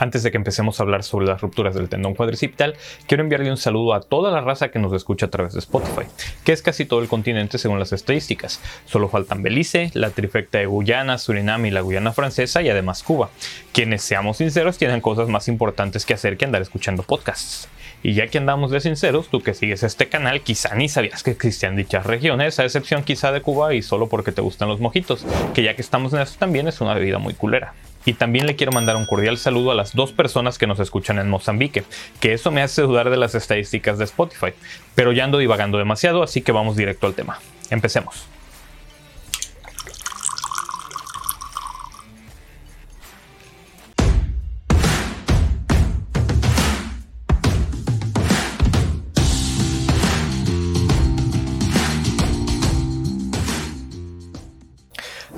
Antes de que empecemos a hablar sobre las rupturas del tendón cuadricipital, quiero enviarle un saludo a toda la raza que nos escucha a través de Spotify, que es casi todo el continente según las estadísticas. Solo faltan Belice, la trifecta de Guyana, Surinam y la Guyana francesa y además Cuba, quienes, seamos sinceros, tienen cosas más importantes que hacer que andar escuchando podcasts. Y ya que andamos de sinceros, tú que sigues este canal quizá ni sabías que existían dichas regiones, a excepción quizá de Cuba y solo porque te gustan los mojitos, que ya que estamos en eso también es una bebida muy culera. Y también le quiero mandar un cordial saludo a las dos personas que nos escuchan en Mozambique, que eso me hace dudar de las estadísticas de Spotify. Pero ya ando divagando demasiado, así que vamos directo al tema. Empecemos.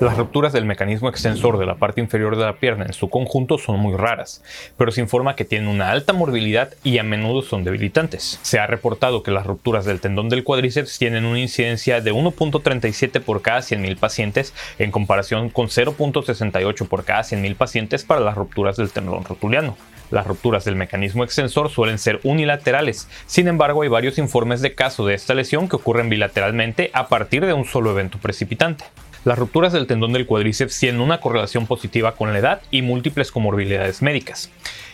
Las rupturas del mecanismo extensor de la parte inferior de la pierna en su conjunto son muy raras, pero se informa que tienen una alta morbilidad y a menudo son debilitantes. Se ha reportado que las rupturas del tendón del cuádriceps tienen una incidencia de 1.37 por cada 100.000 pacientes en comparación con 0.68 por cada 100.000 pacientes para las rupturas del tendón rotuliano. Las rupturas del mecanismo extensor suelen ser unilaterales, sin embargo hay varios informes de caso de esta lesión que ocurren bilateralmente a partir de un solo evento precipitante. Las rupturas del tendón del cuádriceps tienen una correlación positiva con la edad y múltiples comorbilidades médicas.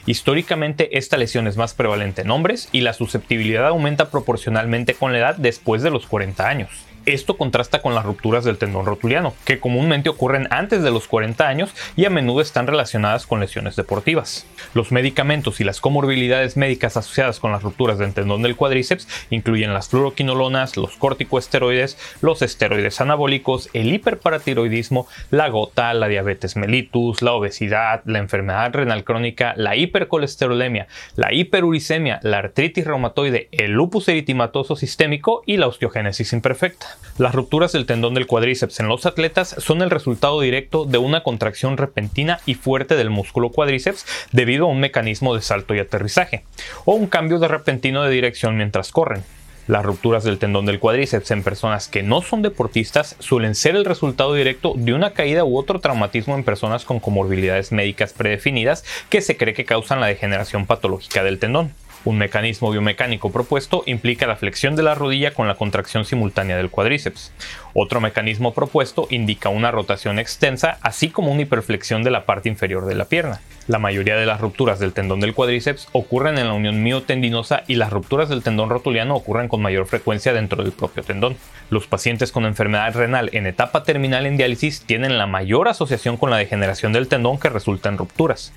Históricamente esta lesión es más prevalente en hombres y la susceptibilidad aumenta proporcionalmente con la edad después de los 40 años. Esto contrasta con las rupturas del tendón rotuliano, que comúnmente ocurren antes de los 40 años y a menudo están relacionadas con lesiones deportivas. Los medicamentos y las comorbilidades médicas asociadas con las rupturas del tendón del cuádriceps incluyen las fluoroquinolonas, los corticoesteroides, los esteroides anabólicos, el hiperparatiroidismo, la gota, la diabetes mellitus, la obesidad, la enfermedad renal crónica, la hipercolesterolemia, la hiperuricemia, la artritis reumatoide, el lupus eritematoso sistémico y la osteogénesis imperfecta. Las rupturas del tendón del cuádriceps en los atletas son el resultado directo de una contracción repentina y fuerte del músculo cuádriceps debido a un mecanismo de salto y aterrizaje, o un cambio de repentino de dirección mientras corren. Las rupturas del tendón del cuádriceps en personas que no son deportistas suelen ser el resultado directo de una caída u otro traumatismo en personas con comorbilidades médicas predefinidas que se cree que causan la degeneración patológica del tendón. Un mecanismo biomecánico propuesto implica la flexión de la rodilla con la contracción simultánea del cuádriceps. Otro mecanismo propuesto indica una rotación extensa, así como una hiperflexión de la parte inferior de la pierna. La mayoría de las rupturas del tendón del cuádriceps ocurren en la unión miotendinosa y las rupturas del tendón rotuliano ocurren con mayor frecuencia dentro del propio tendón. Los pacientes con enfermedad renal en etapa terminal en diálisis tienen la mayor asociación con la degeneración del tendón que resulta en rupturas.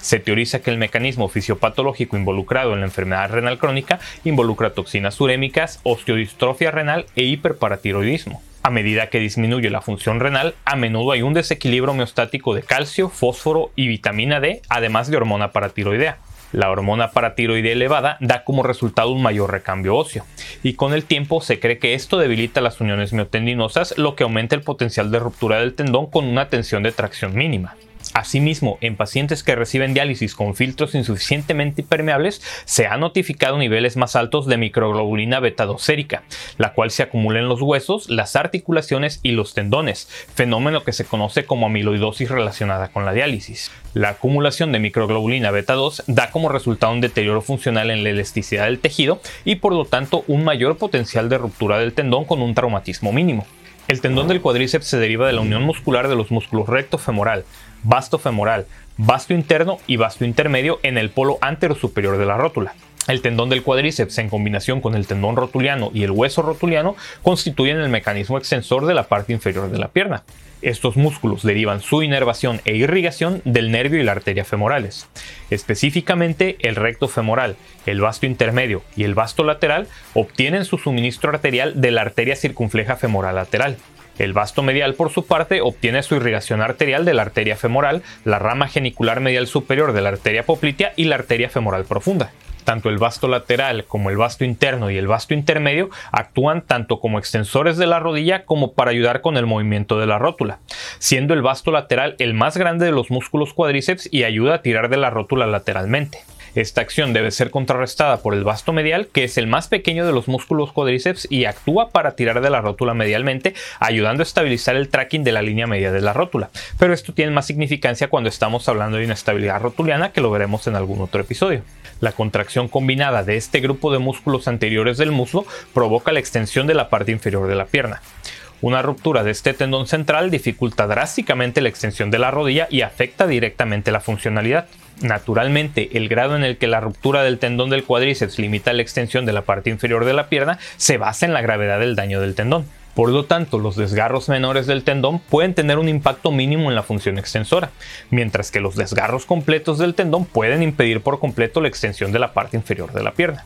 Se teoriza que el mecanismo fisiopatológico involucrado en la enfermedad renal crónica involucra toxinas urémicas, osteodistrofia renal e hiperparatiroidismo. A medida que disminuye la función renal, a menudo hay un desequilibrio homeostático de calcio, fósforo y vitamina D, además de hormona paratiroidea. La hormona paratiroidea elevada da como resultado un mayor recambio óseo, y con el tiempo se cree que esto debilita las uniones miotendinosas, lo que aumenta el potencial de ruptura del tendón con una tensión de tracción mínima. Asimismo, en pacientes que reciben diálisis con filtros insuficientemente permeables, se han notificado niveles más altos de microglobulina beta-2 sérica, la cual se acumula en los huesos, las articulaciones y los tendones, fenómeno que se conoce como amiloidosis relacionada con la diálisis. La acumulación de microglobulina beta-2 da como resultado un deterioro funcional en la elasticidad del tejido y por lo tanto un mayor potencial de ruptura del tendón con un traumatismo mínimo. El tendón del cuádriceps se deriva de la unión muscular de los músculos recto femoral, vasto femoral, vasto interno y vasto intermedio en el polo antero superior de la rótula. El tendón del cuádriceps en combinación con el tendón rotuliano y el hueso rotuliano constituyen el mecanismo extensor de la parte inferior de la pierna. Estos músculos derivan su inervación e irrigación del nervio y la arteria femorales. Específicamente, el recto femoral, el vasto intermedio y el vasto lateral obtienen su suministro arterial de la arteria circunfleja femoral lateral. El vasto medial, por su parte, obtiene su irrigación arterial de la arteria femoral, la rama genicular medial superior de la arteria poplitea y la arteria femoral profunda. Tanto el vasto lateral como el vasto interno y el vasto intermedio actúan tanto como extensores de la rodilla como para ayudar con el movimiento de la rótula, siendo el vasto lateral el más grande de los músculos cuádriceps y ayuda a tirar de la rótula lateralmente. Esta acción debe ser contrarrestada por el vasto medial, que es el más pequeño de los músculos cuádriceps y actúa para tirar de la rótula medialmente, ayudando a estabilizar el tracking de la línea media de la rótula. Pero esto tiene más significancia cuando estamos hablando de inestabilidad rotuliana, que lo veremos en algún otro episodio. La contracción combinada de este grupo de músculos anteriores del muslo provoca la extensión de la parte inferior de la pierna. Una ruptura de este tendón central dificulta drásticamente la extensión de la rodilla y afecta directamente la funcionalidad. Naturalmente, el grado en el que la ruptura del tendón del cuádriceps limita la extensión de la parte inferior de la pierna se basa en la gravedad del daño del tendón. Por lo tanto, los desgarros menores del tendón pueden tener un impacto mínimo en la función extensora, mientras que los desgarros completos del tendón pueden impedir por completo la extensión de la parte inferior de la pierna.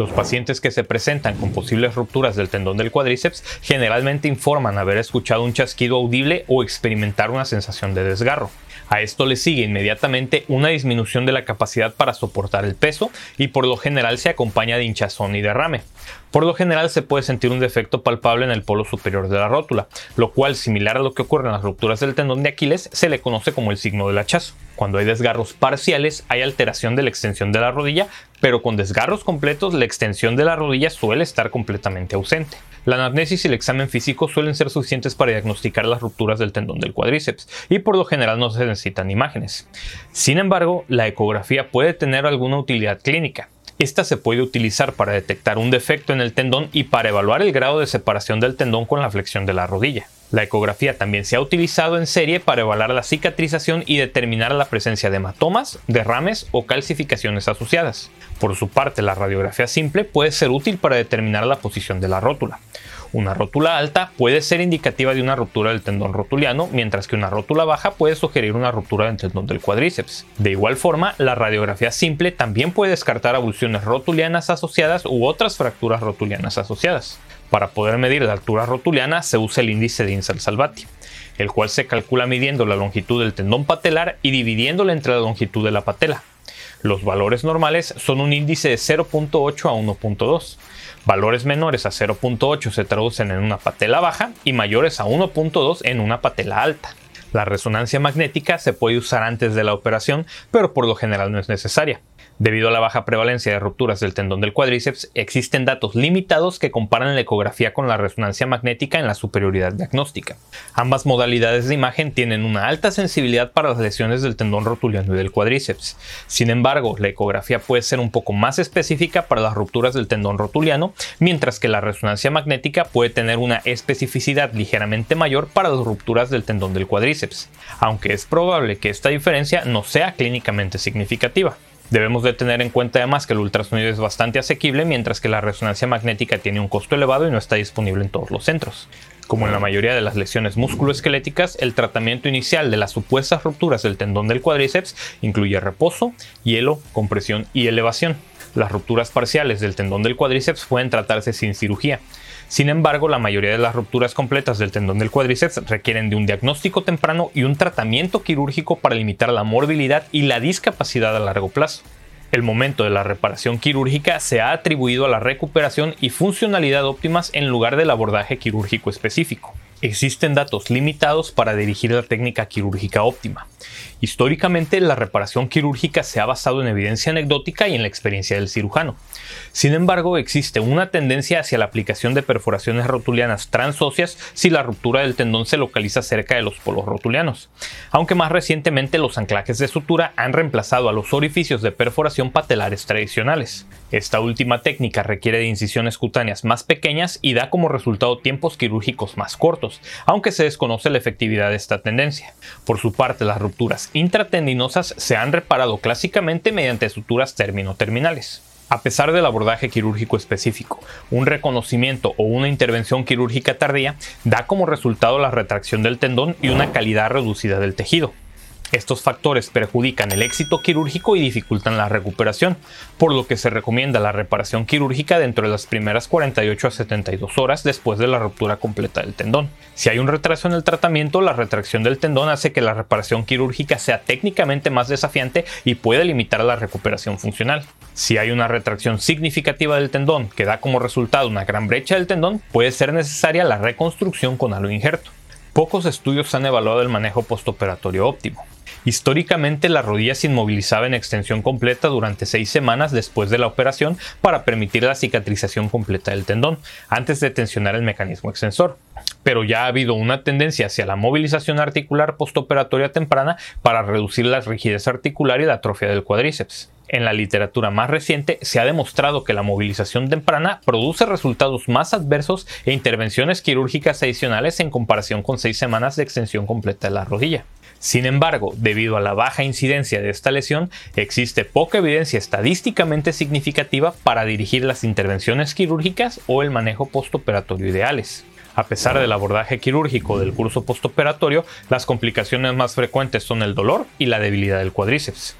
Los pacientes que se presentan con posibles rupturas del tendón del cuádriceps generalmente informan haber escuchado un chasquido audible o experimentar una sensación de desgarro. A esto le sigue inmediatamente una disminución de la capacidad para soportar el peso y por lo general se acompaña de hinchazón y derrame. Por lo general se puede sentir un defecto palpable en el polo superior de la rótula, lo cual, similar a lo que ocurre en las rupturas del tendón de Aquiles, se le conoce como el signo del hachazo. Cuando hay desgarros parciales hay alteración de la extensión de la rodilla, pero con desgarros completos la extensión de la rodilla suele estar completamente ausente. La anamnesis y el examen físico suelen ser suficientes para diagnosticar las rupturas del tendón del cuádriceps y por lo general no se necesitan imágenes. Sin embargo, la ecografía puede tener alguna utilidad clínica. Esta se puede utilizar para detectar un defecto en el tendón y para evaluar el grado de separación del tendón con la flexión de la rodilla. La ecografía también se ha utilizado en serie para evaluar la cicatrización y determinar la presencia de hematomas, derrames o calcificaciones asociadas. Por su parte, la radiografía simple puede ser útil para determinar la posición de la rótula. Una rótula alta puede ser indicativa de una ruptura del tendón rotuliano, mientras que una rótula baja puede sugerir una ruptura del tendón del cuádriceps. De igual forma, la radiografía simple también puede descartar abulsiones rotulianas asociadas u otras fracturas rotulianas asociadas. Para poder medir la altura rotuliana se usa el índice de Insel-Salvati, el cual se calcula midiendo la longitud del tendón patelar y dividiéndola entre la longitud de la patela. Los valores normales son un índice de 0.8 a 1.2. Valores menores a 0.8 se traducen en una patela baja y mayores a 1.2 en una patela alta. La resonancia magnética se puede usar antes de la operación, pero por lo general no es necesaria. Debido a la baja prevalencia de rupturas del tendón del cuádriceps, existen datos limitados que comparan la ecografía con la resonancia magnética en la superioridad diagnóstica. Ambas modalidades de imagen tienen una alta sensibilidad para las lesiones del tendón rotuliano y del cuádriceps. Sin embargo, la ecografía puede ser un poco más específica para las rupturas del tendón rotuliano, mientras que la resonancia magnética puede tener una especificidad ligeramente mayor para las rupturas del tendón del cuádriceps, aunque es probable que esta diferencia no sea clínicamente significativa. Debemos de tener en cuenta además que el ultrasonido es bastante asequible, mientras que la resonancia magnética tiene un costo elevado y no está disponible en todos los centros. Como en la mayoría de las lesiones musculoesqueléticas, el tratamiento inicial de las supuestas rupturas del tendón del cuádriceps incluye reposo, hielo, compresión y elevación. Las rupturas parciales del tendón del cuádriceps pueden tratarse sin cirugía, sin embargo, la mayoría de las rupturas completas del tendón del cuádriceps requieren de un diagnóstico temprano y un tratamiento quirúrgico para limitar la morbilidad y la discapacidad a largo plazo. El momento de la reparación quirúrgica se ha atribuido a la recuperación y funcionalidad óptimas en lugar del abordaje quirúrgico específico. Existen datos limitados para dirigir la técnica quirúrgica óptima. Históricamente, la reparación quirúrgica se ha basado en evidencia anecdótica y en la experiencia del cirujano. Sin embargo, existe una tendencia hacia la aplicación de perforaciones rotulianas transóseas si la ruptura del tendón se localiza cerca de los polos rotulianos, aunque más recientemente los anclajes de sutura han reemplazado a los orificios de perforación patelares tradicionales. Esta última técnica requiere de incisiones cutáneas más pequeñas y da como resultado tiempos quirúrgicos más cortos, aunque se desconoce la efectividad de esta tendencia. Por su parte, las rupturas intratendinosas se han reparado clásicamente mediante suturas término-terminales. A pesar del abordaje quirúrgico específico, un reconocimiento o una intervención quirúrgica tardía da como resultado la retracción del tendón y una calidad reducida del tejido. Estos factores perjudican el éxito quirúrgico y dificultan la recuperación, por lo que se recomienda la reparación quirúrgica dentro de las primeras 48 a 72 horas después de la ruptura completa del tendón. Si hay un retraso en el tratamiento, la retracción del tendón hace que la reparación quirúrgica sea técnicamente más desafiante y puede limitar la recuperación funcional. Si hay una retracción significativa del tendón que da como resultado una gran brecha del tendón, puede ser necesaria la reconstrucción con halo injerto. Pocos estudios han evaluado el manejo postoperatorio óptimo. Históricamente la rodilla se inmovilizaba en extensión completa durante seis semanas después de la operación para permitir la cicatrización completa del tendón, antes de tensionar el mecanismo extensor. Pero ya ha habido una tendencia hacia la movilización articular postoperatoria temprana para reducir la rigidez articular y la atrofia del cuádriceps. En la literatura más reciente se ha demostrado que la movilización temprana produce resultados más adversos e intervenciones quirúrgicas adicionales en comparación con seis semanas de extensión completa de la rodilla. Sin embargo, debido a la baja incidencia de esta lesión, existe poca evidencia estadísticamente significativa para dirigir las intervenciones quirúrgicas o el manejo postoperatorio ideales. A pesar del abordaje quirúrgico del curso postoperatorio, las complicaciones más frecuentes son el dolor y la debilidad del cuádriceps.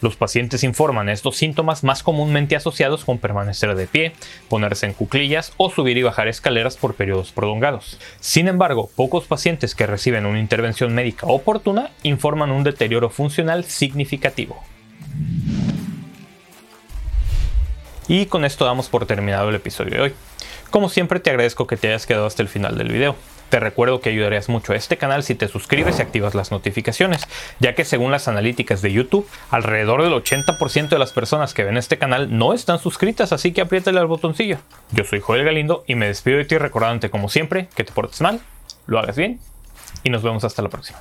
Los pacientes informan estos síntomas más comúnmente asociados con permanecer de pie, ponerse en cuclillas o subir y bajar escaleras por periodos prolongados. Sin embargo, pocos pacientes que reciben una intervención médica oportuna informan un deterioro funcional significativo. Y con esto damos por terminado el episodio de hoy. Como siempre te agradezco que te hayas quedado hasta el final del video. Te recuerdo que ayudarías mucho a este canal si te suscribes y activas las notificaciones, ya que según las analíticas de YouTube, alrededor del 80% de las personas que ven este canal no están suscritas, así que apriétale al botoncillo. Yo soy Joel Galindo y me despido de ti recordándote como siempre que te portes mal, lo hagas bien y nos vemos hasta la próxima.